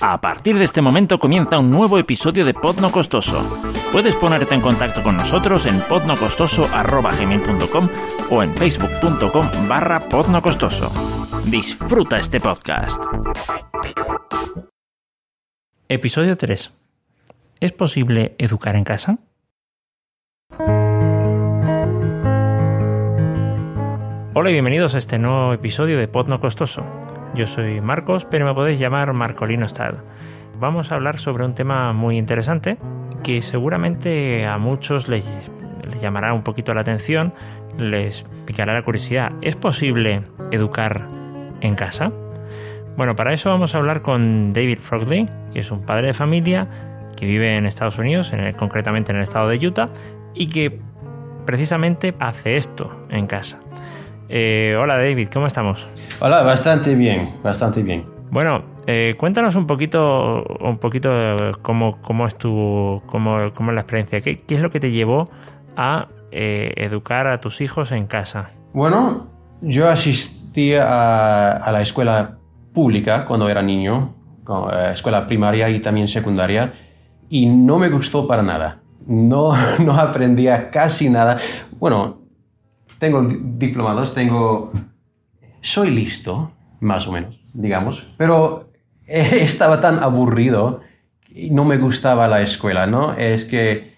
A partir de este momento comienza un nuevo episodio de Pod No Costoso. Puedes ponerte en contacto con nosotros en podnocostoso.com o en facebook.com barra podnocostoso. Disfruta este podcast. Episodio 3. ¿Es posible educar en casa? Hola y bienvenidos a este nuevo episodio de Pod No Costoso. Yo soy Marcos, pero me podéis llamar Marcolino Stad. Vamos a hablar sobre un tema muy interesante que seguramente a muchos les, llamará un poquito la atención, les picará la curiosidad. ¿Es posible educar en casa? Bueno, para eso vamos a hablar con David Frogley, que es un padre de familia que vive en Estados Unidos, en concretamente en el estado de Utah, y que precisamente hace esto en casa. Eh, hola David, ¿cómo estamos? Hola, bastante bien, bastante bien. Bueno, eh, cuéntanos un poquito, un poquito cómo, cómo es tu, cómo, cómo es la experiencia. ¿Qué, ¿Qué, es lo que te llevó a eh, educar a tus hijos en casa? Bueno, yo asistí a, a la escuela pública cuando era niño, escuela primaria y también secundaria, y no me gustó para nada. No, no aprendía casi nada. Bueno, tengo diplomados, tengo... Soy listo, más o menos, digamos, pero estaba tan aburrido y no me gustaba la escuela, ¿no? Es que...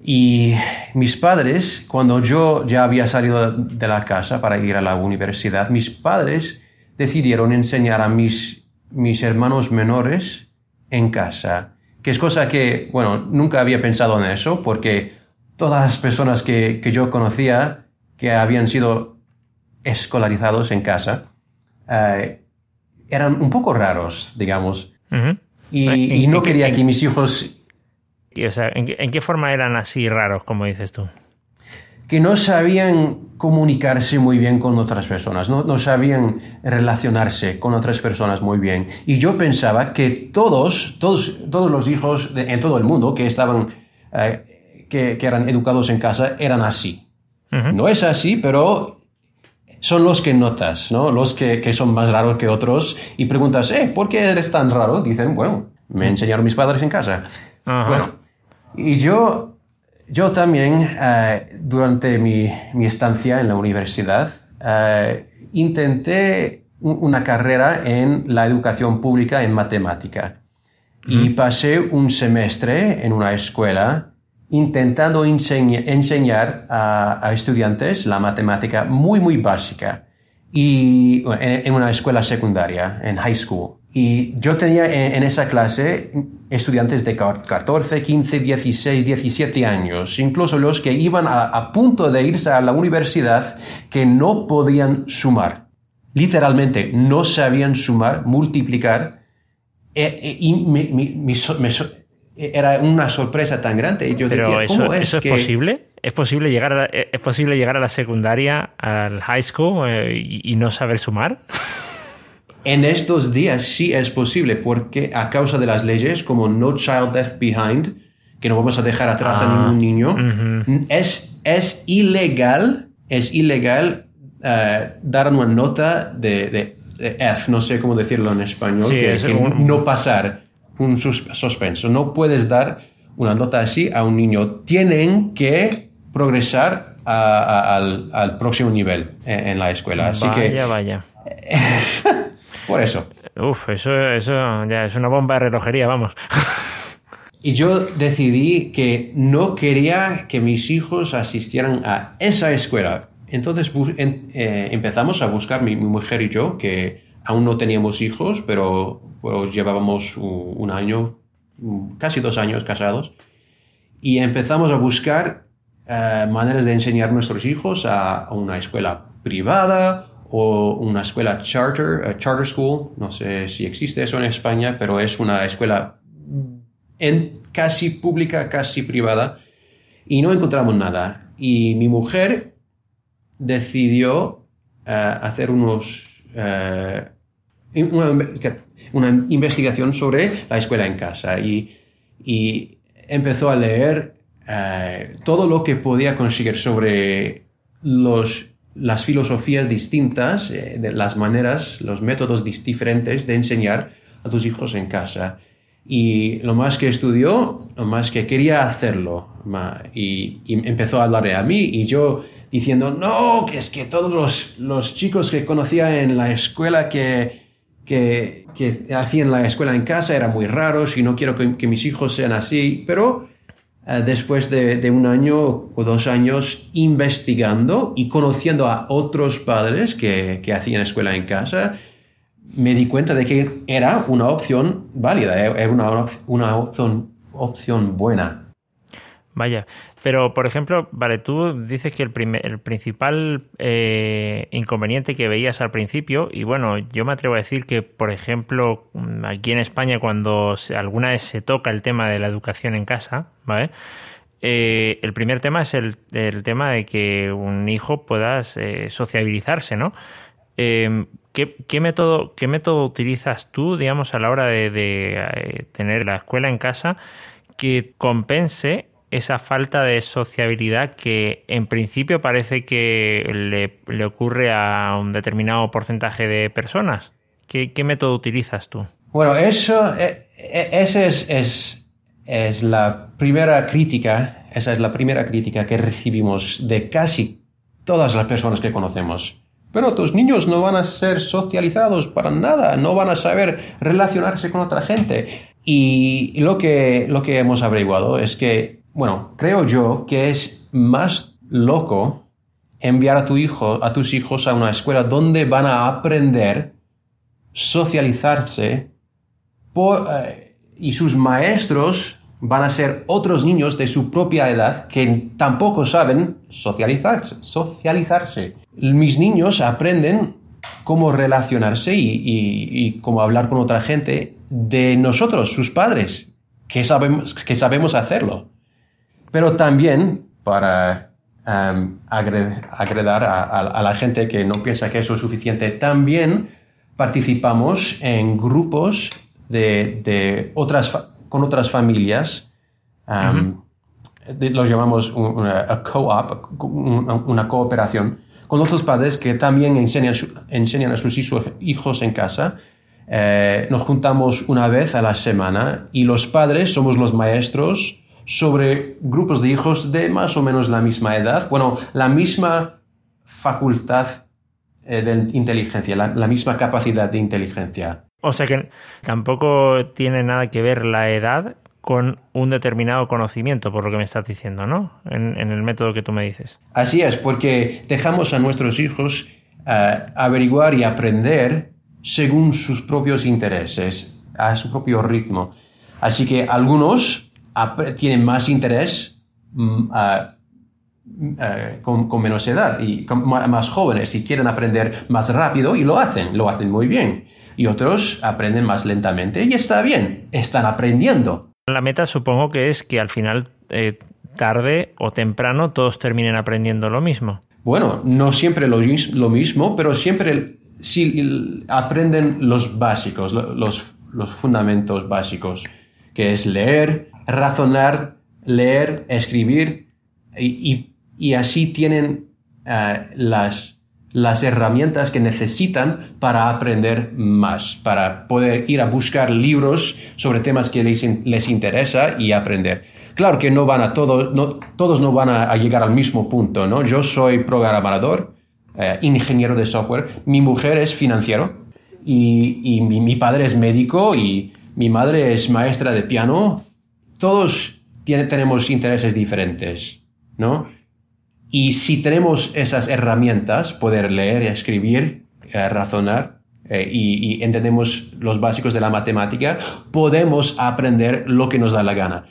Y mis padres, cuando yo ya había salido de la casa para ir a la universidad, mis padres decidieron enseñar a mis, mis hermanos menores en casa, que es cosa que, bueno, nunca había pensado en eso, porque todas las personas que, que yo conocía que habían sido escolarizados en casa eh, eran un poco raros, digamos. Uh -huh. y, ¿En, y, no quería que mis hijos... O sea, ¿en, qué forma eran así raros, como dices tú? Que no sabían comunicarse muy bien con otras personas, no, no sabían relacionarse con otras personas muy bien. Y yo pensaba que todos, todos, todos los hijos de, en todo el mundo que estaban, eh, que, que eran educados en casa eran así. Uh -huh. No es así, pero son los que notas, ¿no? Los que, que, son más raros que otros y preguntas, eh, ¿por qué eres tan raro? Dicen, bueno, me enseñaron mis padres en casa. Bueno, y yo, yo también, uh, durante mi, mi, estancia en la universidad, uh, intenté una carrera en la educación pública en matemática. Y pasé un semestre en una escuela intentando enseña, enseñar a, a, estudiantes la matemática muy, muy básica y en, en, una escuela secundaria, en high school. Y yo tenía en, en, esa clase estudiantes de 14, 15, 16, 17 años, incluso los que iban a, a punto de irse a la universidad que no podían sumar. Literalmente no sabían sumar, multiplicar. Y me, me, me, era una sorpresa tan grande. Y yo Pero decía, eso, ¿cómo es, ¿eso es que... posible? ¿Es posible, llegar a la, ¿Es posible llegar a la secundaria, al high school eh, y, y, no saber sumar? En estos días sí es posible, porque a causa de las leyes como No Child Left Behind, que no vamos a dejar atrás ah, a ningún niño, uh -huh. es, es ilegal, es ilegal uh, dar una nota de, de, de, F, no sé cómo decirlo en español, sí, que, es que un... no pasar un suspenso. No puedes dar una nota así a un niño. Tienen que progresar a, a, al, al, próximo nivel en, en, la escuela. Así vaya, que. Vaya, Por eso. Uf, eso, eso ya es una bomba de relojería, vamos. Y yo decidí que no quería que mis hijos asistieran a esa escuela. Entonces en, eh, empezamos a buscar, mi, mi mujer y yo, que aún no teníamos hijos, pero llevábamos un año, casi dos años casados, y empezamos a buscar uh, maneras de enseñar a nuestros hijos a, una escuela privada o una escuela charter, uh, charter school, no sé si existe eso en España, pero es una escuela en, casi pública, casi privada, y no encontramos nada. Y mi mujer decidió uh, hacer unos... Una, investigación sobre la escuela en casa y, empezó a leer uh, todo lo que podía conseguir sobre los, las filosofías distintas, eh, las maneras, los métodos diferentes de enseñar a tus hijos en casa. Y lo más que estudió, lo más que quería hacerlo. Y, empezó a hablarle a mí y yo diciendo, no, que es que todos los, los chicos que conocía en la escuela que, que, que, hacían la escuela en casa eran muy raros y no quiero que, mis hijos sean así. Pero eh, después de, un año o dos años investigando y conociendo a otros padres que, que hacían escuela en casa, me di cuenta de que era una opción válida, era una, una opción, opción buena. Vaya, pero por ejemplo, vale, tú dices que el, el principal eh, inconveniente que veías al principio, y bueno, yo me atrevo a decir que, por ejemplo, aquí en España, cuando alguna vez se toca el tema de la educación en casa, ¿vale? Eh, el primer tema es el, tema de que un hijo pueda sociabilizarse, ¿no? ¿qué, método, ¿qué método utilizas tú, digamos, a la hora de, eh, tener la escuela en casa que compense esa falta de sociabilidad que en principio parece que le, ocurre a un determinado porcentaje de personas? ¿Qué, método utilizas tú? Bueno, eso, eh, eh, esa es, es la primera crítica, esa es la primera crítica que recibimos de casi todas las personas que conocemos. Pero tus niños no van a ser socializados para nada, no van a saber relacionarse con otra gente. Y lo que, lo que hemos averiguado es que, bueno, creo yo que es más loco enviar a tu hijo, a tus hijos a una escuela donde van a aprender socializarse eh, y sus maestros van a ser otros niños de su propia edad que tampoco saben socializarse. socializarse. Mis niños aprenden cómo relacionarse y, cómo hablar con otra gente de nosotros, sus padres, que sabemos, que sabemos hacerlo. Pero también para um, agredar a, la gente que no piensa que eso es suficiente, también participamos en grupos de, de otras con otras familias. Um, lo llamamos una co-op, una, cooperación, con otros padres que también enseñan, enseñan a sus hijos en casa. Eh, nos juntamos una vez a la semana y los padres somos los maestros sobre grupos de hijos de más o menos la misma edad, bueno, la misma facultad eh, de inteligencia, la misma capacidad de inteligencia. O sea que tampoco tiene nada que ver la edad con un determinado conocimiento, por lo que me estás diciendo, ¿no? En, el método que tú me dices. Así es, porque dejamos a nuestros hijos eh, averiguar y aprender según sus propios intereses, a su propio ritmo. Así que algunos tienen más interés mm, eh, con, con, menos edad y más jóvenes y quieren aprender más rápido y lo hacen, lo hacen muy bien y otros aprenden más lentamente y está bien, están aprendiendo. La meta supongo que es que al final, eh, tarde o temprano, todos terminen aprendiendo lo mismo. Bueno, no siempre lo, mismo, pero siempre sí aprenden los básicos, los, los fundamentos básicos, que es leer, razonar, leer, escribir, y, así tienen eh, las las herramientas que necesitan para aprender más, para poder ir a buscar libros sobre temas que les, les interesa y aprender. Claro que no van a todos, no, todos no van a, llegar al mismo punto, ¿no? Yo soy programador, eh, ingeniero de software, mi mujer es financiero y, y mi, padre es médico y mi madre es maestra de piano. Todos tenemos intereses diferentes, ¿no? Y si tenemos esas herramientas, poder leer, escribir, eh, razonar, eh, y, entendemos los básicos de la matemática, podemos aprender lo que nos da la gana.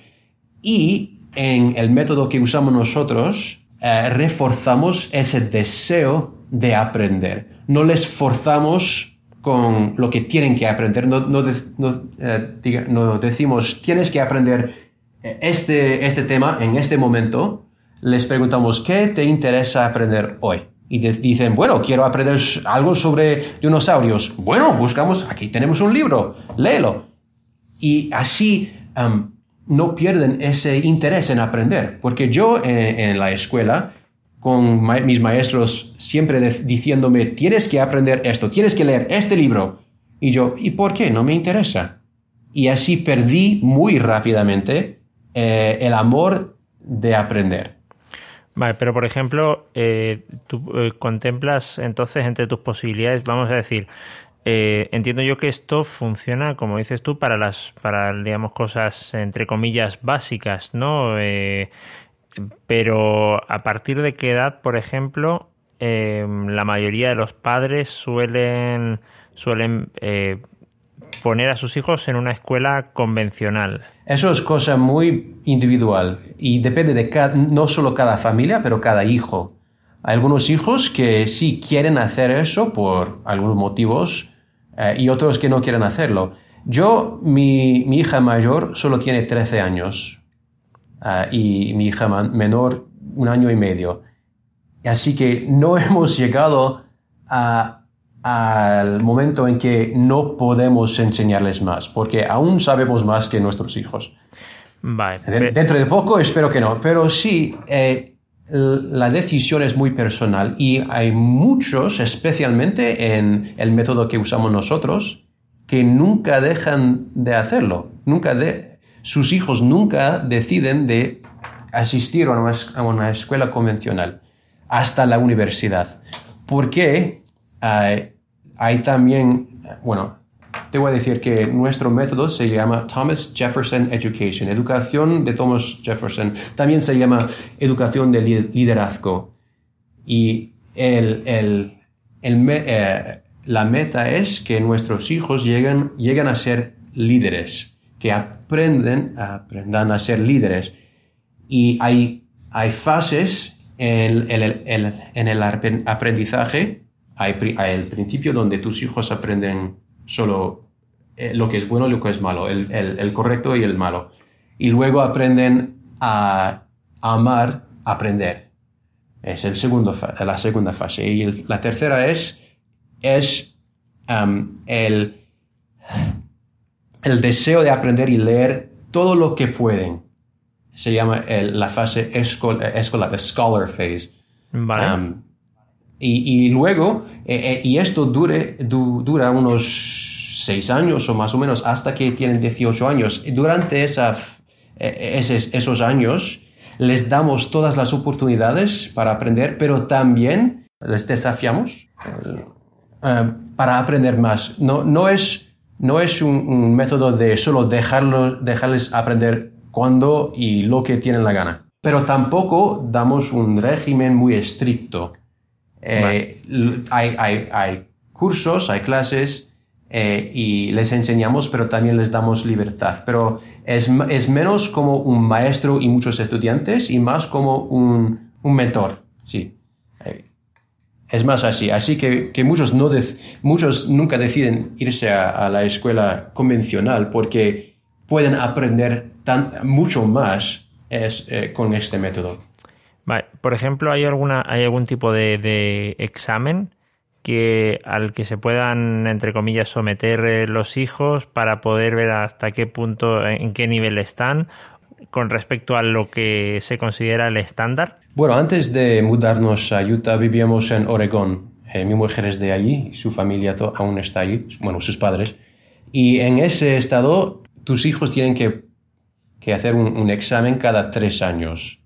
Y en el método que usamos nosotros, eh, reforzamos ese deseo de aprender. No les forzamos con lo que tienen que aprender. No, no, no decimos, tienes que aprender este, este tema en este momento, les preguntamos, ¿qué te interesa aprender hoy? Y dicen, bueno, quiero aprender algo sobre dinosaurios. Bueno, buscamos, aquí tenemos un libro, léelo. Y así no pierden ese interés en aprender. Porque yo eh, en, la escuela, con mis maestros siempre diciéndome, tienes que aprender esto, tienes que leer este libro. Y yo, ¿y por qué? No me interesa. Y así perdí muy rápidamente eh, el amor de aprender. Vale, pero por ejemplo, eh, tú eh, contemplas entonces entre tus posibilidades, vamos a decir, entiendo yo que esto funciona, como dices tú, para las, para digamos cosas entre comillas básicas, ¿no? Pero a partir de qué edad, por ejemplo, la mayoría de los padres suelen suelen poner a sus hijos en una escuela convencional. Eso es cosa muy individual y depende de cada, no solo cada familia, pero cada hijo. Hay algunos hijos que sí quieren hacer eso por algunos motivos eh, y otros que no quieren hacerlo. Yo, mi, mi hija mayor solo tiene 13 años eh, y mi hija menor un año y medio. Así que no hemos llegado a al momento en que no podemos enseñarles más, porque aún sabemos más que nuestros hijos. Dentro de poco espero que no, pero sí, eh, la decisión es muy personal y hay muchos, especialmente en el método que usamos nosotros, que nunca dejan de hacerlo. Nunca de, sus hijos nunca deciden de asistir a una, escuela convencional hasta la universidad. ¿Por qué? Eh, hay también, bueno, te voy a decir que nuestro método se llama Thomas Jefferson Education, educación de Thomas Jefferson. También se llama educación de liderazgo. Y el, el, el, eh, la meta es que nuestros hijos lleguen, lleguen a ser líderes, que aprenden, aprendan a ser líderes. Y hay, hay fases en, en, el aprendizaje hay, el principio donde tus hijos aprenden solo eh, lo que es bueno y lo que es malo, el, el, correcto y el malo. Y luego aprenden a, amar, aprender. Es el segundo, la segunda fase. Y la tercera es, es el, el deseo de aprender y leer todo lo que pueden. Se llama la fase escolar, the scholar phase. Vale. Um, y, luego, eh, eh, y esto dure, dura unos seis años o más o menos hasta que tienen 18 años. Y durante esa, eh, esos, años les damos todas las oportunidades para aprender, pero también les desafiamos para aprender más. No, no es, no es un, método de solo dejarlo, dejarles aprender cuando y lo que tienen la gana. Pero tampoco damos un régimen muy estricto. Eh, hay, hay, hay, cursos, hay clases eh, y les enseñamos, pero también les damos libertad. Pero es, es, menos como un maestro y muchos estudiantes y más como un, un mentor. Sí. Eh, es más así. Así que, que muchos, no muchos nunca deciden irse a, la escuela convencional porque pueden aprender tan, mucho más es, con este método. Por ejemplo, ¿hay, alguna, ¿hay algún tipo de, examen que, al que se puedan, entre comillas, someter eh, los hijos para poder ver hasta qué punto, en qué nivel están con respecto a lo que se considera el estándar? Bueno, antes de mudarnos a Utah vivíamos en Oregón. Eh, mi mujer es de allí su familia aún está allí, bueno, sus padres. Y en ese estado, tus hijos tienen que, hacer un examen cada tres años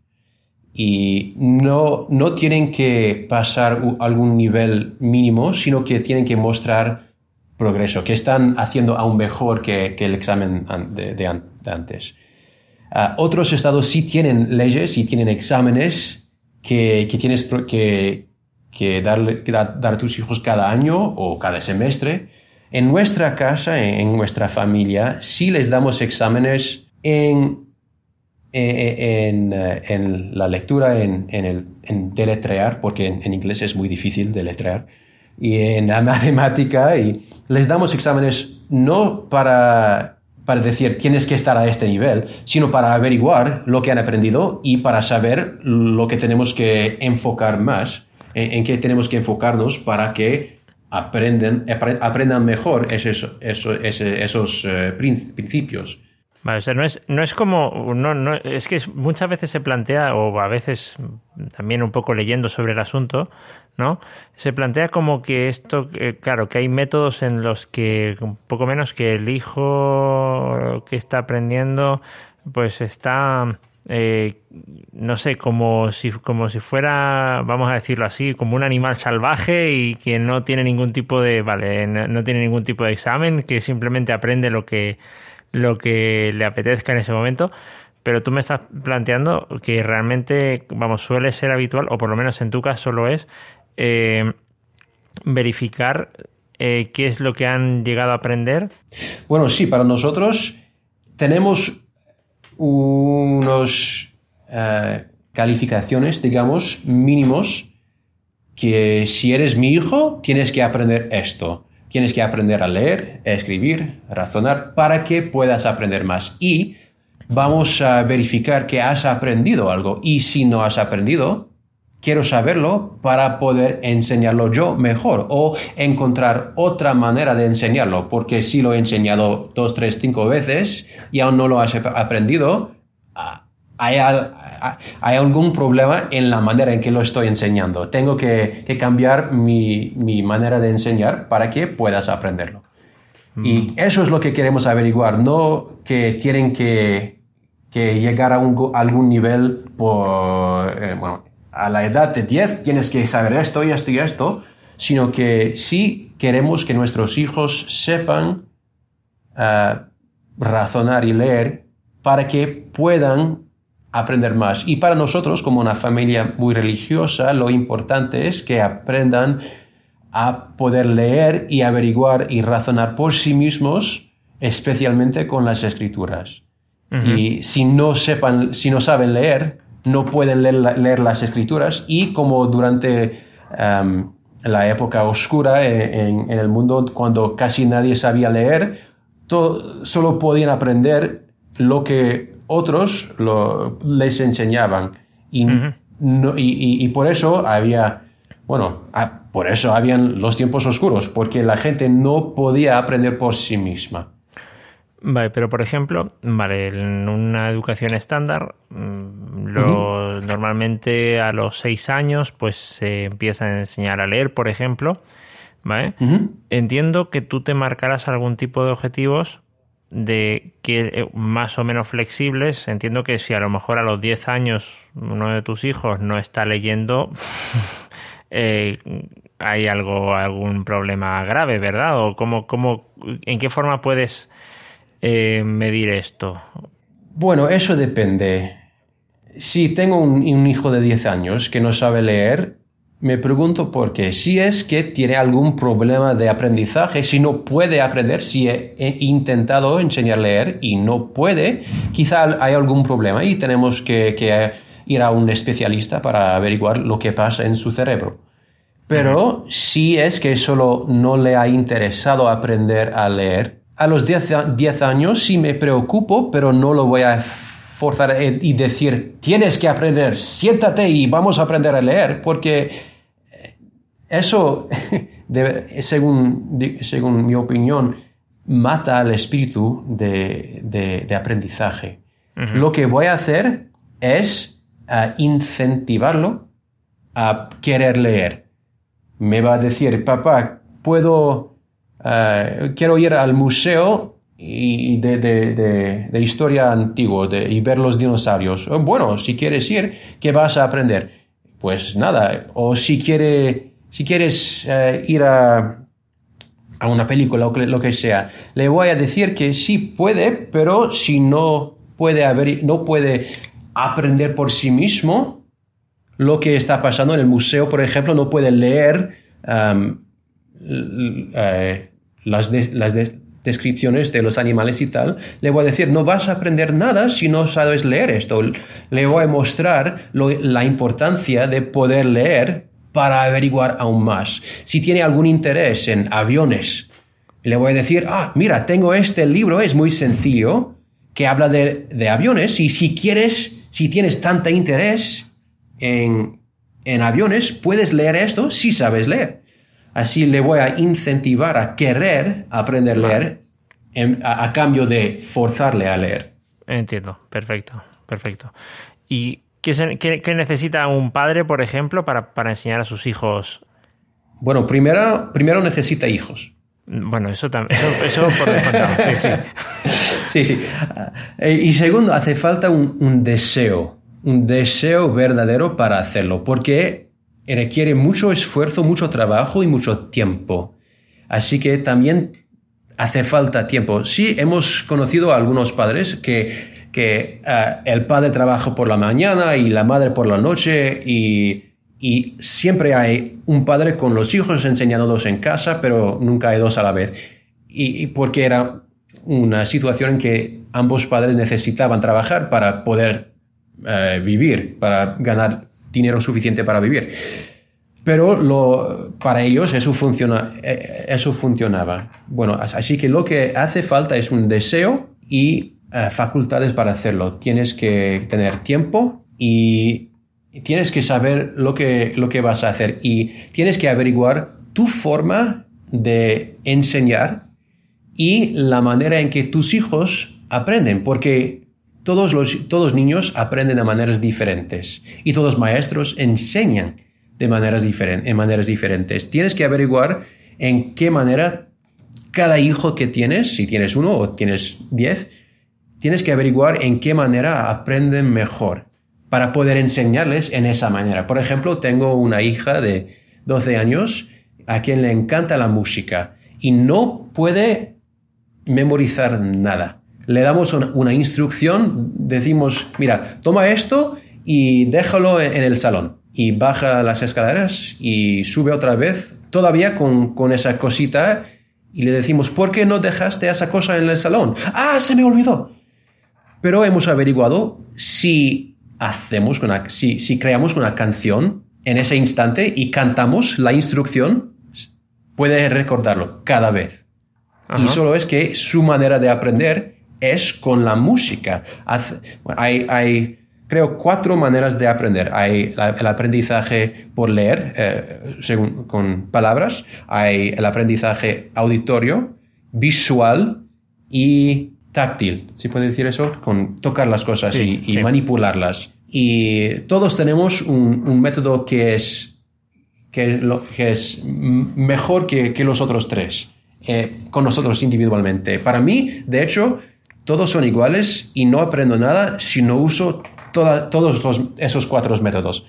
y no, no tienen que pasar algún nivel mínimo, sino que tienen que mostrar progreso, que están haciendo aún mejor que el examen de, antes. Ah, otros estados sí tienen leyes y tienen exámenes que, que tienes que, que darle, dar a tus hijos cada año o cada semestre. En nuestra casa, en nuestra familia, sí les damos exámenes en eh, eh, en, la lectura, en, el, en deletrear, porque en, inglés es muy difícil deletrear, y en la matemática, y les damos exámenes no para, para decir tienes que estar a este nivel, sino para averiguar lo que han aprendido y para saber lo que tenemos que enfocar más, en, qué tenemos que enfocarnos para que aprenden, aprendan mejor esos, esos, eh, principios. O sea, no es, no es como. No, no, es que muchas veces se plantea, o a veces también un poco leyendo sobre el asunto, Se plantea como que esto, claro, que hay métodos en los que, un poco menos que el hijo que está aprendiendo, pues está. Eh, no sé, como si, como si fuera, vamos a decirlo así, como un animal salvaje y que no tiene ningún tipo de, vale, no tiene ningún tipo de examen, que simplemente aprende lo que, lo que le apetezca en ese momento, pero tú me estás planteando que realmente, vamos, suele ser habitual, o por lo menos en tu caso lo es, eh, verificar eh, qué es lo que han llegado a aprender. Bueno, sí, para nosotros tenemos unos eh, calificaciones, digamos, mínimos, que si eres mi hijo, tienes que aprender esto. Tienes que aprender a leer, a escribir, a razonar para que puedas aprender más. Y vamos a verificar que has aprendido algo. Y si no has aprendido, quiero saberlo para poder enseñarlo yo mejor o encontrar otra manera de enseñarlo. Porque si lo he enseñado dos, tres, cinco veces y aún no lo has aprendido, ah, hay, hay algún problema en la manera en que lo estoy enseñando. Tengo que, cambiar mi, manera de enseñar para que puedas aprenderlo. Y mm. eso es lo que queremos averiguar, no que tienen que, llegar a algún nivel por, eh, bueno, a la edad de 10 tienes que saber esto y esto y esto, sino que sí queremos que nuestros hijos sepan eh, razonar y leer para que puedan aprender más. Y para nosotros, como una familia muy religiosa, lo importante es que aprendan a poder leer y averiguar y razonar por sí mismos, especialmente con las escrituras. Y si no sepan, si no saben leer, no pueden leer, las escrituras y como durante em, la época oscura en, en, el mundo, cuando casi nadie sabía leer, solo podían aprender lo que otros lo, les enseñaban. Y, y, por eso había, bueno, por eso habían los tiempos oscuros, porque la gente no podía aprender por sí misma. Vale, pero por ejemplo, vale, en una educación estándar, mm, normalmente a los seis años, pues se empieza a enseñar a leer, por ejemplo. ¿vale? Entiendo que tú te marcarás algún tipo de objetivos de que eh, más o menos flexibles. Entiendo que si a lo mejor a los 10 años uno de tus hijos no está leyendo, eh, hay algo, algún problema grave, ¿verdad? ¿O cómo, cómo, en qué forma puedes eh, medir esto? Bueno, eso depende. Si tengo un, un hijo de 10 años que no sabe leer, me pregunto por qué. Si es que tiene algún problema de aprendizaje, si no puede aprender, si he, intentado enseñar a leer y no puede, quizá hay algún problema y tenemos que, ir a un especialista para averiguar lo que pasa en su cerebro. Pero si es que solo no le ha interesado aprender a leer, a los 10 años sí me preocupo, pero no lo voy a forzar y decir, tienes que aprender, siéntate y vamos a aprender a leer, porque eso, según, según mi opinión, mata al espíritu de, aprendizaje. Lo que voy a hacer es uh, incentivarlo a querer leer. Me va a decir, papá, puedo, uh, quiero ir al museo y de, historia antigua y ver los dinosaurios. Oh, bueno, si quieres ir, ¿qué vas a aprender? Pues nada, o si quiere si quieres eh, ir a, una película o lo que sea, le voy a decir que sí puede, pero si no puede, haber, no puede aprender por sí mismo lo que está pasando en el museo, por ejemplo, no puede leer eh, las, descripciones de los animales y tal, le voy a decir, no vas a aprender nada si no sabes leer esto. Le voy a mostrar la importancia de poder leer para averiguar aún más. Si tiene algún interés en aviones, le voy a decir, ah, mira, tengo este libro, es muy sencillo, que habla de, aviones y si quieres, si tienes tanta interés en, en aviones, puedes leer esto si sabes leer. Así le voy a incentivar a querer aprender a leer a, cambio de forzarle a leer. Entiendo, perfecto, perfecto. ¿Y qué, necesita un padre, por ejemplo, para, enseñar a sus hijos? Bueno, primero, primero necesita hijos. Bueno, eso también, eso, por descontado, sí, sí. Sí, sí. Eh, y segundo, hace falta un, deseo, un deseo verdadero para hacerlo, porque requiere mucho esfuerzo, mucho trabajo y mucho tiempo. Así que también hace falta tiempo. Sí, hemos conocido a algunos padres que, que eh, el padre trabaja por la mañana y la madre por la noche y, y, siempre hay un padre con los hijos enseñándolos en casa, pero nunca hay dos a la vez. Y, porque era una situación en que ambos padres necesitaban trabajar para poder eh, vivir, para ganar dinero suficiente para vivir. Pero lo, para ellos eso, funciona, eh, eso funcionaba. Bueno, así que lo que hace falta es un deseo y eh, facultades para hacerlo. Tienes que tener tiempo y tienes que saber lo que, lo que vas a hacer y tienes que averiguar tu forma de enseñar y la manera en que tus hijos aprenden, porque todos los todos niños aprenden de maneras diferentes y todos maestros enseñan de maneras, en maneras diferentes. Tienes que averiguar en qué manera cada hijo que tienes, si tienes uno o tienes diez, tienes que averiguar en qué manera aprenden mejor para poder enseñarles en esa manera. Por ejemplo, tengo una hija de 12 años a quien le encanta la música y no puede memorizar nada. Le damos una, instrucción, decimos, mira, toma esto y déjalo en el salón y baja las escaleras y sube otra vez, todavía con, con, esa cosita, y le decimos, ¿por qué no dejaste esa cosa en el salón? Ah, se me olvidó. Pero hemos averiguado si hacemos una, si, si creamos una canción en ese instante y cantamos la instrucción, puede recordarlo cada vez. Y solo es que su manera de aprender es con la música. hay, hay creo, cuatro maneras de aprender. Hay el aprendizaje por leer, eh, según, con palabras, hay el aprendizaje auditorio, visual y táctil. ¿Sí puede decir eso? Con tocar las cosas y, manipularlas. Y todos tenemos un, método que es, que, lo, que es mejor que, que, los otros tres, eh, con nosotros individualmente. Para mí, de hecho, todos son iguales y no aprendo nada si no uso todos esos cuatro métodos.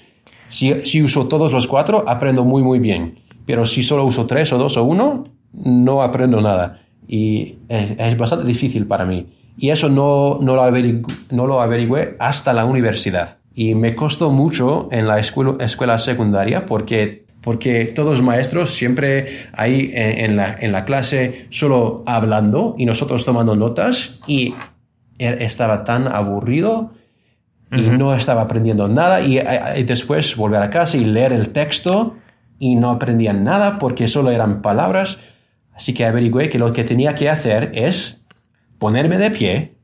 Si, uso todos los cuatro, aprendo muy, muy bien. Pero si solo uso tres o dos o uno, no aprendo nada. Y es, bastante difícil para mí. Y eso no, lo averigüé hasta la universidad. Y me costó mucho en la escuela secundaria porque, porque todos los maestros siempre ahí en, la, en la clase solo hablando y nosotros tomando notas y er, estaba tan aburrido y no estaba aprendiendo nada y, después volver a casa y leer el texto y no aprendían nada porque solo eran palabras. Así que averigüé que lo que tenía que hacer es ponerme de pie,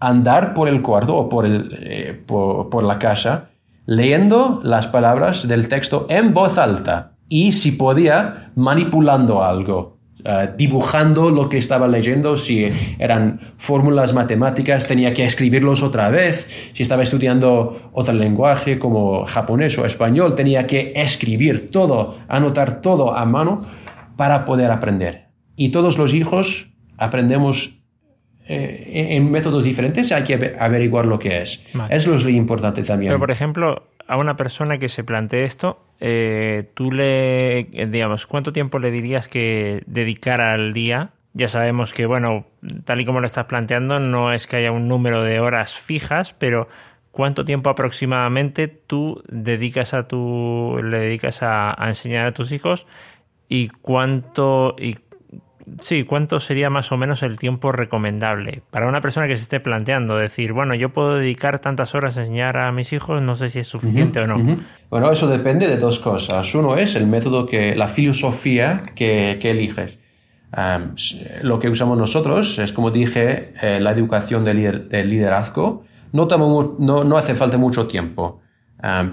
andar por el cuarto o por, el, eh, por la casa, leyendo las palabras del texto en voz alta y si podía manipulando algo eh, dibujando lo que estaba leyendo, si eran fórmulas matemáticas tenía que escribirlos otra vez, si estaba estudiando otro lenguaje como japonés o español tenía que escribir todo, anotar todo a mano para poder aprender. Y todos los hijos aprendemos eh, en métodos diferentes, hay que averiguar lo que es. Eso es lo importante también. Pero, por ejemplo, a una persona que se plantee esto, eh, tú le, digamos, ¿cuánto tiempo le dirías que dedicara al día? Ya sabemos que, bueno, tal y como lo estás planteando, no es que haya un número de horas fijas, pero ¿cuánto tiempo aproximadamente tú dedicas a tu, le dedicas a, a enseñar a tus hijos? ¿Y cuánto, y Sí, ¿cuánto sería más o menos el tiempo recomendable para una persona que se esté planteando decir, bueno, yo puedo dedicar tantas horas a enseñar a mis hijos, no sé si es suficiente o no? Bueno, eso depende de dos cosas. Uno es el método que, la filosofía que, que eliges. lo que usamos nosotros es, como dije, eh, la educación del, liderazgo. No, no, no, hace falta mucho tiempo,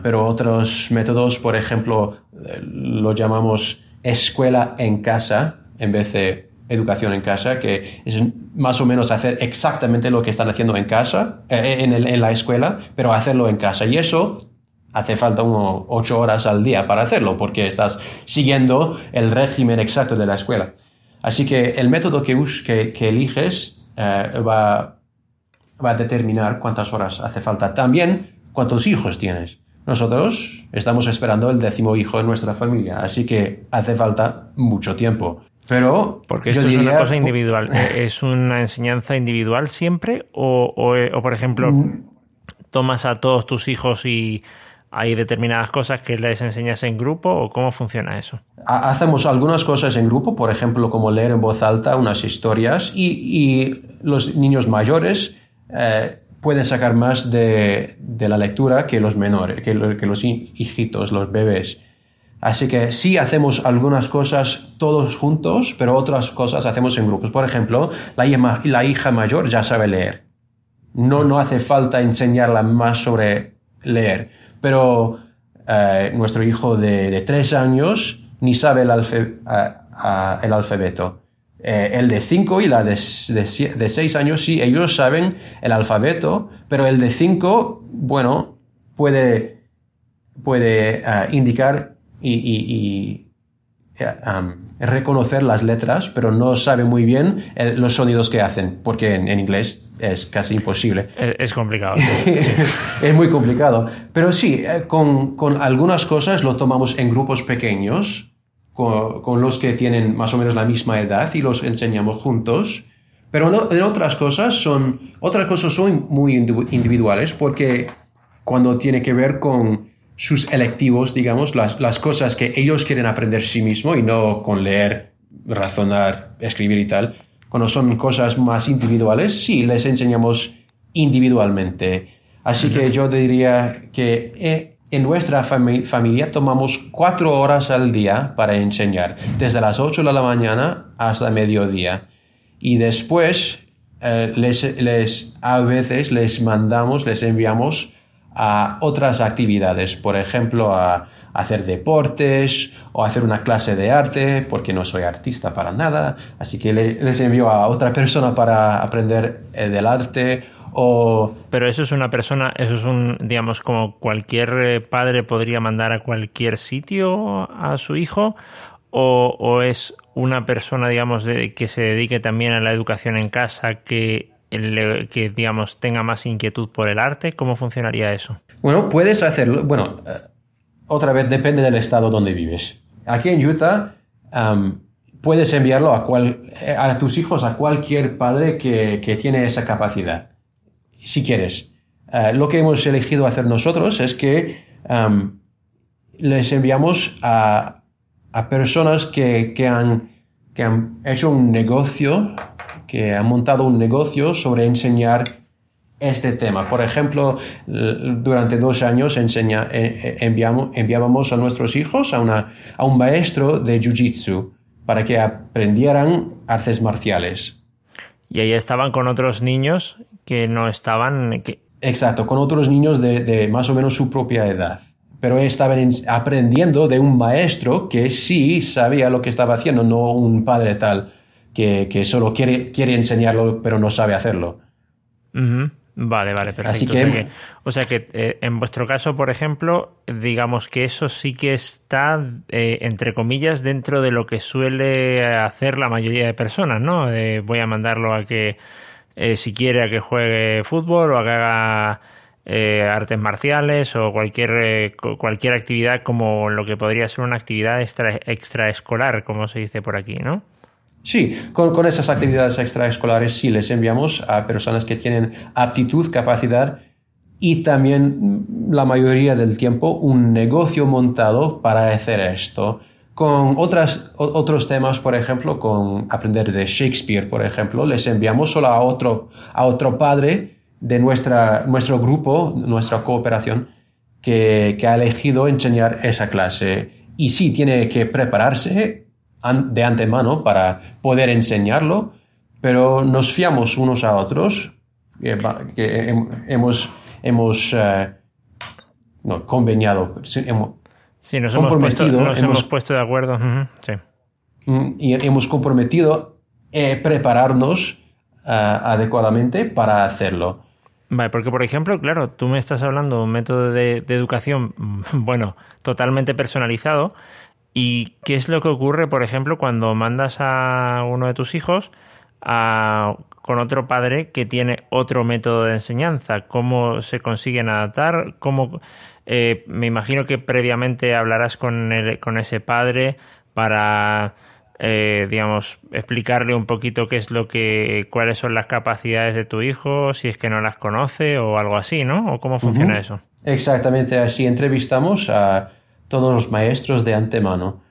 pero otros métodos, por ejemplo, eh, lo llamamos escuela en casa, en vez de educación en casa, que es más o menos hacer exactamente lo que están haciendo en casa, eh, en, en, la escuela, pero hacerlo en casa. Y eso hace falta unos ocho horas al día para hacerlo, porque estás siguiendo el régimen exacto de la escuela. Así que el método que, que, eliges eh, va, va a determinar cuántas horas hace falta. También cuántos hijos tienes. Nosotros estamos esperando el décimo hijo en nuestra familia, así que hace falta mucho tiempo. Pero. Porque esto es una cosa individual. Eh, ¿Es una enseñanza individual siempre? O, o, por ejemplo, mm. tomas a todos tus hijos y hay determinadas cosas que les enseñas en grupo o cómo funciona eso? Hacemos algunas cosas en grupo, por ejemplo, como leer en voz alta unas historias y, y los niños mayores eh, pueden sacar más de, de, la lectura que los menores, que, los hijitos, los bebés. Así que sí hacemos algunas cosas todos juntos, pero otras cosas hacemos en grupos. Por ejemplo, la hija, mayor ya sabe leer. No, no hace falta enseñarla más sobre leer. Pero eh, nuestro hijo de, tres años ni sabe el, alfabeto. Eh, el de 5 y la de 6 años, sí, ellos saben el alfabeto, pero el de 5, bueno, puede, puede uh, indicar y, y, y um, reconocer las letras, pero no sabe muy bien el, los sonidos que hacen, porque en, en inglés es casi imposible. Es, complicado. es muy complicado. Pero sí, eh, con, con algunas cosas lo tomamos en grupos pequeños con, los que tienen más o menos la misma edad y los enseñamos juntos. Pero en otras cosas son, otras cosas son muy individuales porque cuando tiene que ver con sus electivos, digamos, las, las cosas que ellos quieren aprender sí mismo y no con leer, razonar, escribir y tal, cuando son cosas más individuales, sí, les enseñamos individualmente. Así que yo diría que eh, en nuestra familia tomamos cuatro horas al día para enseñar, desde las ocho de la mañana hasta mediodía. Y después eh, les, a veces les mandamos, les enviamos a otras actividades, por ejemplo, a, hacer deportes o hacer una clase de arte, porque no soy artista para nada, así que les envío a otra persona para aprender eh, del arte pero eso es una persona, eso es un, digamos, como cualquier eh, padre podría mandar a cualquier sitio a su hijo, o, es una persona, digamos, que se dedique también a la educación en casa, que, que, digamos, tenga más inquietud por el arte. ¿Cómo funcionaría eso? Bueno, puedes hacerlo, bueno, eh, otra vez depende del estado donde vives. Aquí en Utah, puedes enviarlo a, cual, eh, a tus hijos, a cualquier padre que, que tiene esa capacidad si quieres. Eh, lo que hemos elegido hacer nosotros es que les enviamos a, personas que, han, que han hecho un negocio, que han montado un negocio sobre enseñar este tema. Por ejemplo, durante dos años enseña, eh, eh, enviamos, enviábamos a nuestros hijos a, una, a un maestro de Jiu-Jitsu para que aprendieran artes marciales. Y ahí estaban con otros niños que no estaban... Que... Exacto, con otros niños de, más o menos su propia edad. Pero estaban aprendiendo de un maestro que sí sabía lo que estaba haciendo, no un padre tal que, que solo quiere, quiere enseñarlo pero no sabe hacerlo. Vale, vale, perfecto. o sea que, eh, en vuestro caso, por ejemplo, digamos que eso sí que está, eh, entre comillas, dentro de lo que suele hacer la mayoría de personas, ¿no? voy a mandarlo a que, eh, si quiere, a que juegue fútbol o a que haga artes marciales o cualquier, cualquier actividad como lo que podría ser una actividad extra, extraescolar, como se dice por aquí, ¿no? Sí, con, esas actividades extraescolares sí les enviamos a personas que tienen aptitud, capacidad y también mm, la mayoría del tiempo un negocio montado para hacer esto. Con otras, otros temas, por ejemplo, con aprender de Shakespeare, por ejemplo, les enviamos solo a otro, a otro padre de nuestra, nuestro grupo, nuestra cooperación, que, que ha elegido enseñar esa clase. Y sí, tiene que prepararse de antemano para poder enseñarlo, pero nos fiamos unos a otros, que, hemos, hemos eh, no, conveniado, hemos, sí, nos, hemos puesto, nos hemos, puesto, de acuerdo. Mm, y hemos comprometido eh, prepararnos ah, adecuadamente para hacerlo. Vale, porque por ejemplo, claro, tú me estás hablando de un método de, educación, bueno, totalmente personalizado. ¿Y qué es lo que ocurre, por ejemplo, cuando mandas a uno de tus hijos con otro padre que tiene otro método de enseñanza? ¿Cómo se consiguen adaptar? ¿Cómo, eh, me imagino que previamente hablarás con, el, con ese padre para eh, digamos, explicarle un poquito qué es lo que, cuáles son las capacidades de tu hijo, si es que no las conoce o algo así, ¿no? ¿O cómo funciona eso? Exactamente así. Entrevistamos a todos los maestros de antemano.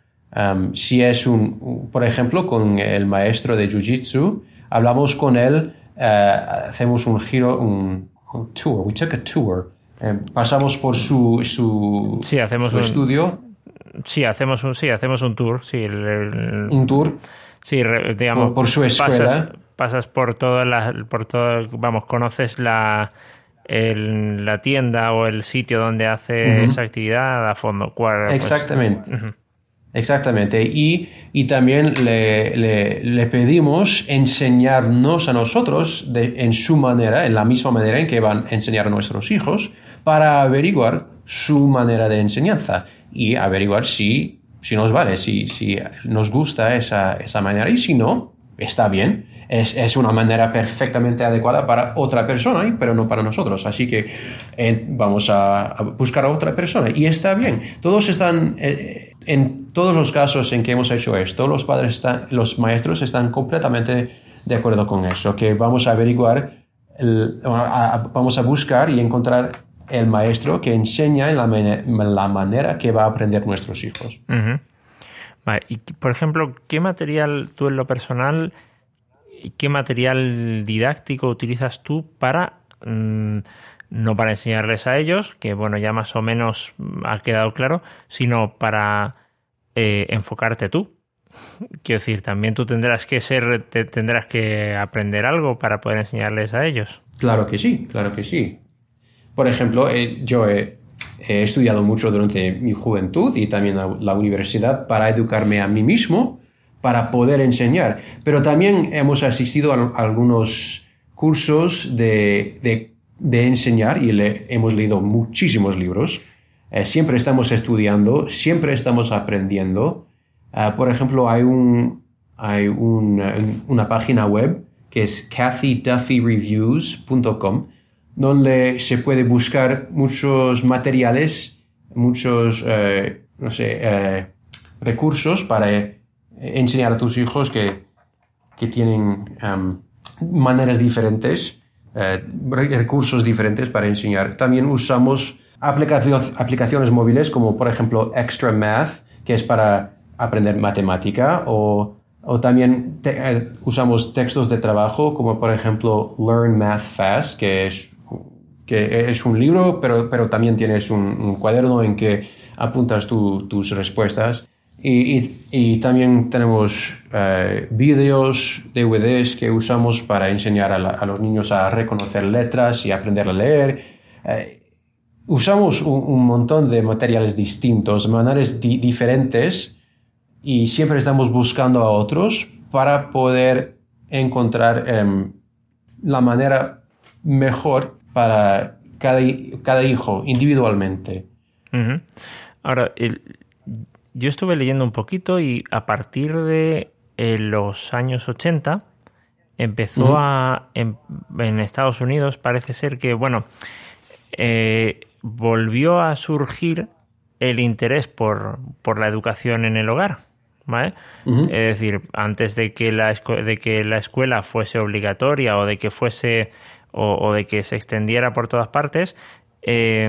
si es un, por ejemplo, con el maestro de Jiu-Jitsu, hablamos con él, eh, hacemos un giro, un, tour, we took a tour. Em, pasamos por su, su, sí, hacemos su estudio Sí, hacemos un, sí, hacemos un tour. Sí, un tour. Sí, digamos. Por, su escuela. Pasas, por todas las, por todo, vamos, conoces la, la tienda o el sitio donde hace esa actividad a fondo. Pues, Exactamente. Exactamente. Y, y también le, le, pedimos enseñarnos a nosotros de, en su manera, en la misma manera en que van a enseñar a nuestros hijos, para averiguar su manera de enseñanza y averiguar si, si nos vale, si, si nos gusta esa, esa manera y si no, está bien. Es, es, una manera perfectamente adecuada para otra persona, pero no para nosotros. Así que eh, vamos a, buscar a otra persona y está bien. Todos están, eh, en todos los casos en que hemos hecho esto, los padres están, los maestros están completamente de acuerdo con eso, que vamos a averiguar, vamos a buscar y encontrar el maestro que enseña en la, manera que va a aprender nuestros hijos. Por ejemplo, ¿qué material tú en lo personal, qué material didáctico utilizas tú para, mm, no para enseñarles a ellos, que bueno, ya más o menos ha quedado claro, sino para eh, enfocarte tú? Quiero decir, también tú tendrás que ser, tendrás que aprender algo para poder enseñarles a ellos. Claro que sí, claro que sí. Por ejemplo, eh, yo he, estudiado mucho durante mi juventud y también la, la, universidad para educarme a mí mismo, para poder enseñar. Pero también hemos asistido a, algunos cursos de, de, enseñar y le, hemos leído muchísimos libros. Eh, siempre estamos estudiando, siempre estamos aprendiendo. Ah, por ejemplo, hay, un, hay una página web que es kathyduffyreviews.com donde se puede buscar muchos materiales, muchos, eh, no sé, eh, recursos para eh, enseñar a tus hijos que, que tienen maneras diferentes, recursos diferentes para enseñar. También usamos aplicaciones móviles como por ejemplo Extra Math, que es para aprender matemática, o, o también usamos textos de trabajo como por ejemplo Learn Math Fast, que es que es un libro, pero, pero también tienes un, cuaderno en que apuntas tus respuestas. Y, también tenemos eh, vídeos, DVDs que usamos para enseñar a, los niños a reconocer letras y aprender a leer. Eh, usamos un, montón de materiales distintos, maneras diferentes, y siempre estamos buscando a otros para poder encontrar em, la manera mejor para cada, cada hijo individualmente. Ahora, yo estuve leyendo un poquito y a partir de eh, los años 80 empezó a, en, Estados Unidos, parece ser que, bueno, eh, volvió a surgir el interés por, por la educación en el hogar. ¿Vale? Es decir, antes de que, la, de que la escuela fuese obligatoria o de que fuese o, de que se extendiera por todas partes, eh,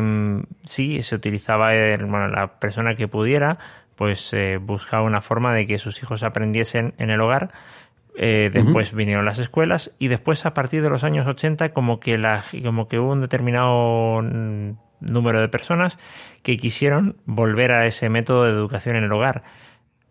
sí, se utilizaba bueno, la persona que pudiera, pues eh, buscaba una forma de que sus hijos aprendiesen en el hogar. Eh, después vinieron las escuelas y después a partir de los años 80 como que, la, como que hubo un determinado número de personas que quisieron volver a ese método de educación en el hogar.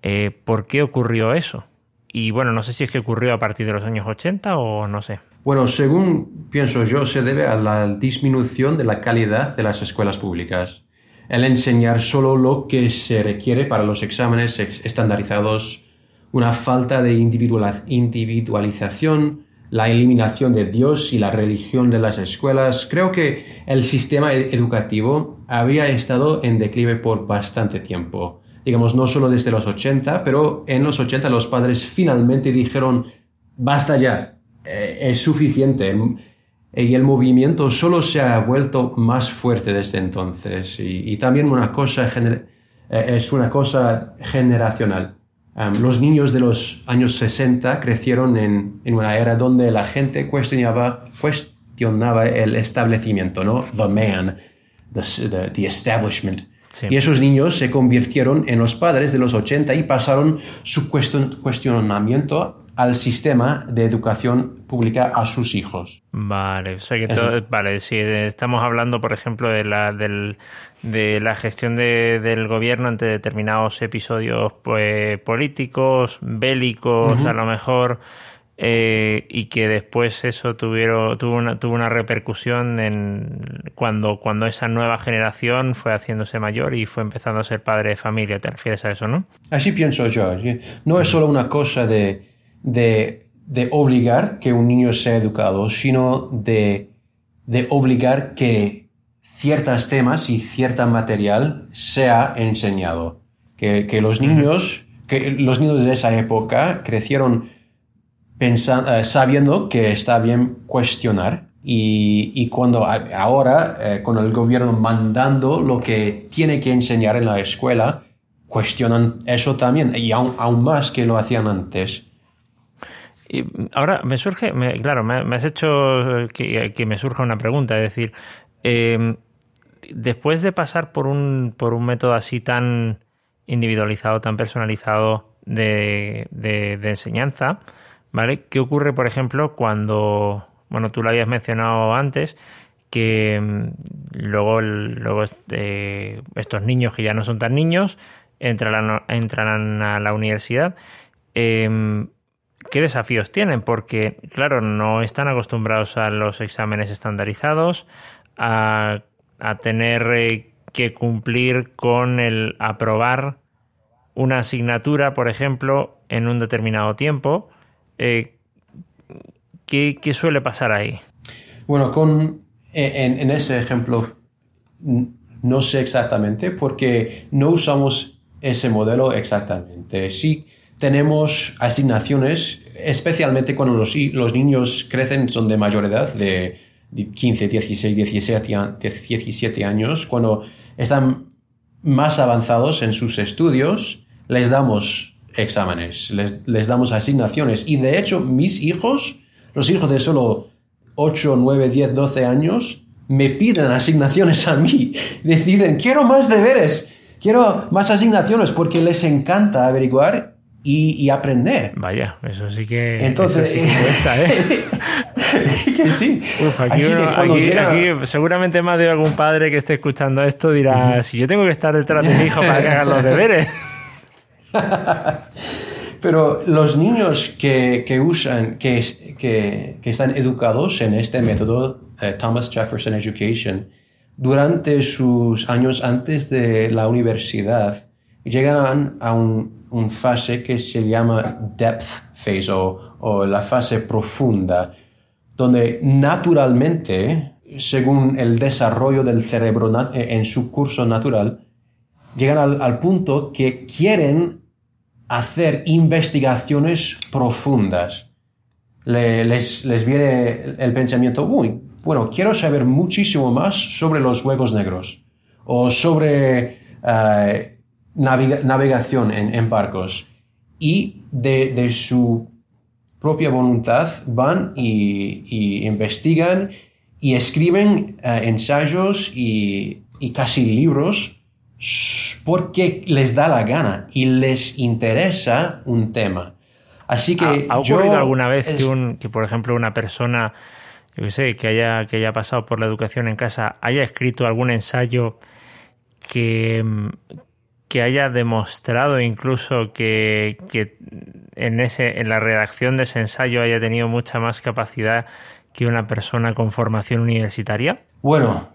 Eh, ¿Por qué ocurrió eso? Y bueno, no sé si es que ocurrió a partir de los años 80 o no sé. Bueno, según pienso yo, se debe a la disminución de la calidad de las escuelas públicas. El enseñar solo lo que se requiere para los exámenes estandarizados una falta de individualización, la eliminación de Dios y la religión de las escuelas. Creo que el sistema e-, educativo había estado en declive por bastante tiempo. Digamos, no solo desde los 80, pero en los 80 los padres finalmente dijeron, basta ya, eh, es suficiente. Y el movimiento solo se ha vuelto más fuerte desde entonces. Y, también una cosa eh, es una cosa generacional los niños de los años 60 crecieron en, en, una era donde la gente cuestionaba, cuestionaba el establecimiento, ¿no? The man, the, the, establishment. Y esos niños se convirtieron en los padres de los 80 y pasaron su cuestionamiento al sistema de educación pública a sus hijos. Vale, o sea que vale, si estamos hablando, por ejemplo, de la, del, de la gestión de, del gobierno ante determinados episodios pues, políticos, bélicos, a lo mejor, eh, y que después eso tuvieron, tuvo, una, tuvo una repercusión en cuando, cuando esa nueva generación fue haciéndose mayor y fue empezando a ser padre de familia. ¿Te refieres a eso, no? Así pienso yo. No es solo una cosa de, de, de obligar que un niño sea educado, sino de, de obligar que ciertos temas y cierto material sea enseñado. Que, que los niños, que los niños de esa época crecieron pensando, eh, sabiendo que está bien cuestionar y, y cuando ahora eh, con el gobierno mandando lo que tiene que enseñar en la escuela, cuestionan eso también y aún, aún más que lo hacían antes. Y ahora me surge, claro, me, has hecho que, me surja una pregunta, es decir, eh, después de pasar por un, por un método así tan individualizado, tan personalizado de, de, enseñanza, ¿vale? ¿Qué ocurre, por ejemplo, cuando, bueno, tú lo habías mencionado antes, que mm, luego, luego este, estos niños que ya no son tan niños entrarán, entrarán a la universidad? Em, ¿Qué desafíos tienen? Porque, claro, no están acostumbrados a los exámenes estandarizados, a tener eh, que cumplir con el aprobar una asignatura, por ejemplo, en un determinado tiempo. Eh, ¿qué, suele pasar ahí? Bueno, con, en, en, ese ejemplo no sé exactamente porque no usamos ese modelo exactamente. Sí tenemos asignaciones, especialmente cuando los, los niños crecen, son de mayor edad, de 15, 16, 17, años, cuando están más avanzados en sus estudios, les damos exámenes, les, damos asignaciones. Y de hecho, mis hijos, los hijos de solo 8, 9, 10, 12 años, me piden asignaciones a mí. Deciden, quiero más deberes, quiero más asignaciones porque les encanta averiguar y, aprender. Vaya, eso sí que, Entonces, eso sí que cuesta, ¿eh? que sí. aquí, seguramente más de algún padre que esté escuchando esto dirá, si yo tengo que estar detrás de mi hijo para que haga los deberes. Pero los niños que, que usan, que, que, que, están educados en este método, eh, Thomas Jefferson Education, durante sus años antes de la universidad, llegan a un, un fase que se llama depth phase o, la fase profunda, donde naturalmente, según el desarrollo del cerebro eh, en su curso natural, llegan al, punto que quieren hacer investigaciones profundas. les, les, viene el pensamiento, uy, bueno, quiero saber muchísimo más sobre los huevos negros o sobre navegación en, barcos. Y de, de su propia voluntad van y, investigan y escriben eh, ensayos y, casi libros porque les da la gana y les interesa un tema. Así que ¿Ha, ocurrido alguna vez que, que, por ejemplo, una persona sé, que, haya, que haya pasado por la educación en casa haya escrito algún ensayo que, que haya demostrado incluso que, en, ese, en la redacción de ese ensayo haya tenido mucha más capacidad que una persona con formación universitaria? Bueno,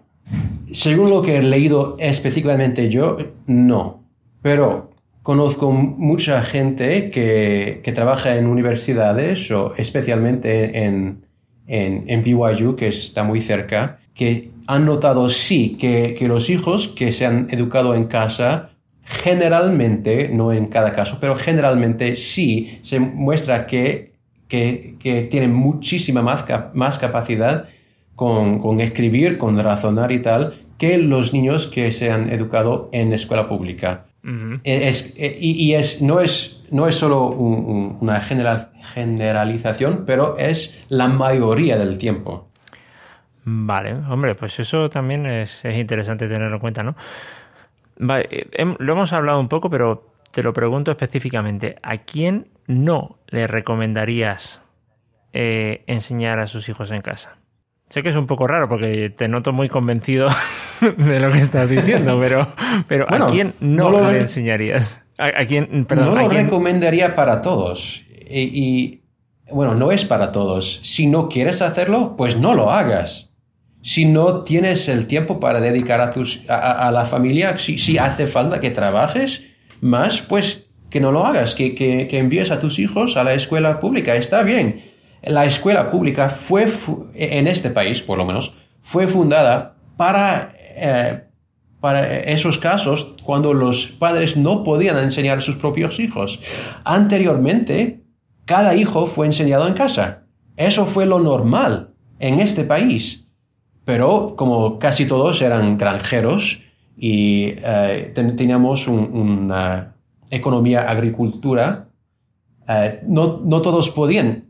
según lo que he leído específicamente yo, no. Pero conozco mucha gente que, que, trabaja en universidades o especialmente en, en, en, BYU, que está muy cerca, que han notado sí que, que los hijos que se han educado en casa generalmente, no en cada caso, pero generalmente sí se muestra que, que, que tienen muchísima más, más capacidad con, con, escribir, con razonar y tal, que los niños que se han educado en escuela pública. es, eh, y, es, no, es, no es solo una general, generalización, pero es la mayoría del tiempo. Vale, hombre, pues eso también es, es interesante tenerlo en cuenta, ¿no? Vale, eh, lo hemos hablado un poco, pero te lo pregunto específicamente. ¿A quién no le recomendarías eh, enseñar a sus hijos en casa? Sé que es un poco raro porque te noto muy convencido de lo que estás diciendo, pero, pero ¿a quién no, lo le enseñarías? ¿A, quién, no lo recomendaría para todos. Y, bueno, no es para todos. Si no quieres hacerlo, pues no lo hagas. Si no tienes el tiempo para dedicar a, tus, a, la familia, si, si, hace falta que trabajes más, pues que no lo hagas, que, que, que envíes a tus hijos a la escuela pública. Está bien la escuela pública fue, en este país por lo menos, fue fundada para, eh, para esos casos cuando los padres no podían enseñar a sus propios hijos. Anteriormente, cada hijo fue enseñado en casa. Eso fue lo normal en este país. Pero como casi todos eran granjeros y eh, teníamos una economía agricultura, eh, no, no todos podían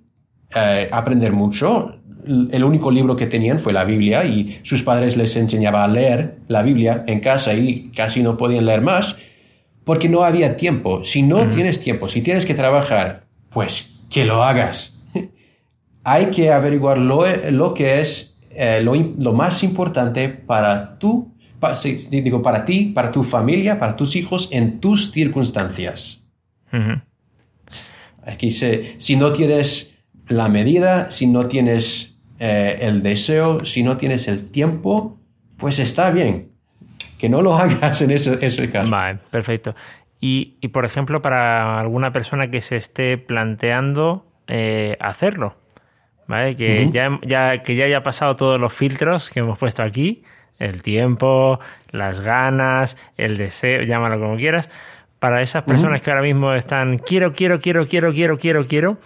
eh, aprender mucho. El único libro que tenían fue la Biblia y sus padres les enseñaban a leer la Biblia en casa y casi no podían leer más porque no había tiempo. Si no tienes tiempo, si tienes que trabajar, pues que lo hagas. Hay que averiguar lo, que es eh, lo, más importante para tú, digo, para ti, para tu familia, para tus hijos, en tus circunstancias. Aquí se, si no tienes la medida, si no tienes eh, el deseo, si no tienes el tiempo, pues está bien. Que no lo hagas en ese, caso. Vale, perfecto. Y, por ejemplo, para alguna persona que se esté planteando eh, hacerlo, ¿vale? Que, ya, ya, que ya haya pasado todos los filtros que hemos puesto aquí, el tiempo, las ganas, el deseo, llámalo como quieras, para esas personas que ahora mismo están, quiero, quiero, quiero, quiero, quiero, quiero, quiero,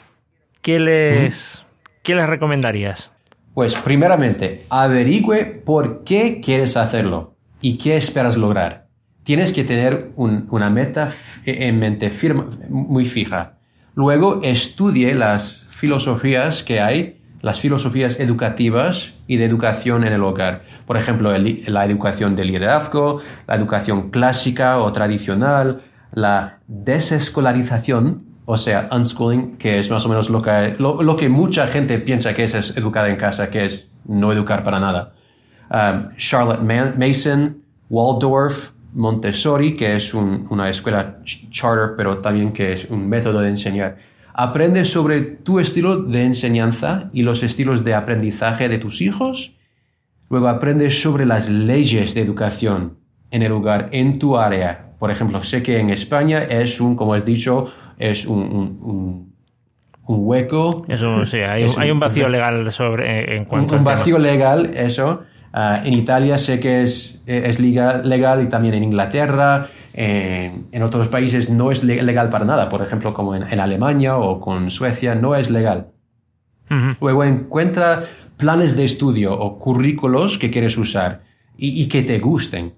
¿qué les, ¿qué les recomendarías? Pues primeramente, averigüe por qué quieres hacerlo y qué esperas lograr. Tienes que tener una meta en mente firme, muy fija. Luego estudie las filosofías que hay, las filosofías educativas y de educación en el hogar. Por ejemplo, la educación de liderazgo, la educación clásica o tradicional, la desescolarización o sea, unschooling, que es más o menos lo que, mucha gente piensa que es, educar en casa, que es no educar para nada. Um, Charlotte Mason, Waldorf, Montessori, que es una escuela charter, pero también que es un método de enseñar. Aprende sobre tu estilo de enseñanza y los estilos de aprendizaje de tus hijos. Luego aprende sobre las leyes de educación en el lugar, en tu área. Por ejemplo, sé que en España es un, como has dicho, es un, un, un, hueco. Es un, sí, hay, hay un vacío legal sobre, en cuanto Un vacío legal, eso. Ah, en Italia sé que es, es legal, legal y también en Inglaterra. En, en, otros países no es legal para nada, por ejemplo, como en, en Alemania o con Suecia, no es legal. Luego encuentra planes de estudio o currículos que quieres usar y, y que te gusten.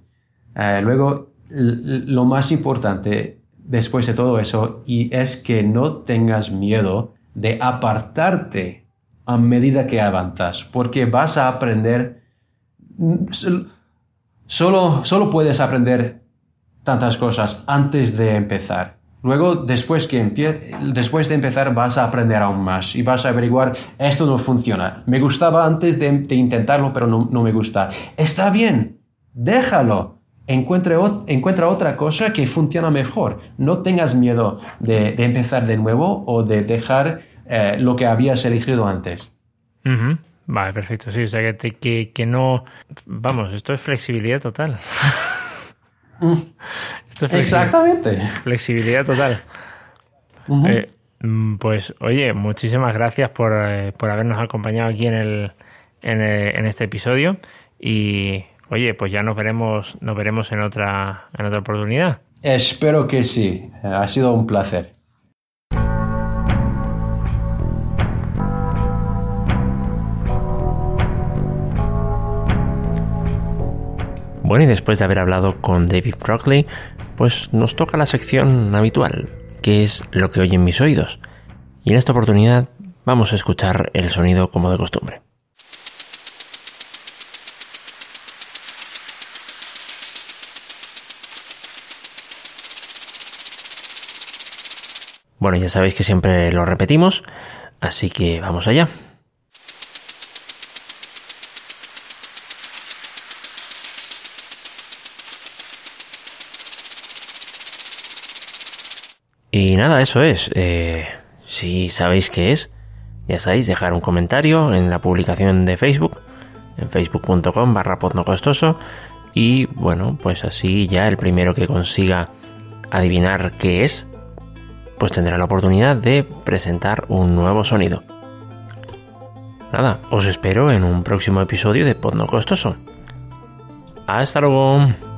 Ah, luego, lo más importante, después de todo eso y es que no tengas miedo de apartarte a medida que avanzas, porque vas a aprender, solo, solo puedes aprender tantas cosas antes de empezar. Luego, después, que después de empezar, vas a aprender aún más y vas a averiguar, esto no funciona. Me gustaba antes de, intentarlo, pero no, no me gusta. Está bien, déjalo encuentra otra cosa que funciona mejor. No tengas miedo de, empezar de nuevo o de dejar eh, lo que habías elegido antes. Vale, perfecto. Sí, o sea, que, que, no... Vamos, esto es flexibilidad total. Esto es Exactamente. Flexibilidad total. Eh, mm, pues oye, muchísimas gracias por, eh, por habernos acompañado aquí en, el, en, eh, en, este episodio y oye, pues ya nos veremos, nos veremos en otra, en otra oportunidad. Espero que sí. Ha sido un placer. Bueno, y después de haber hablado con David Brockley, pues nos toca la sección habitual, que es lo que oyen mis oídos. Y en esta oportunidad vamos a escuchar el sonido como de costumbre. Bueno, ya sabéis que siempre lo repetimos, así que vamos allá. Y nada, eso es. Eh, si sabéis qué es, ya sabéis, dejar un comentario en la publicación de Facebook, en facebook.com barra costoso Y bueno, pues así ya el primero que consiga adivinar qué es, pues tendrá la oportunidad de presentar un nuevo sonido. Nada, os espero en un próximo episodio de Podno Costoso. Hasta luego.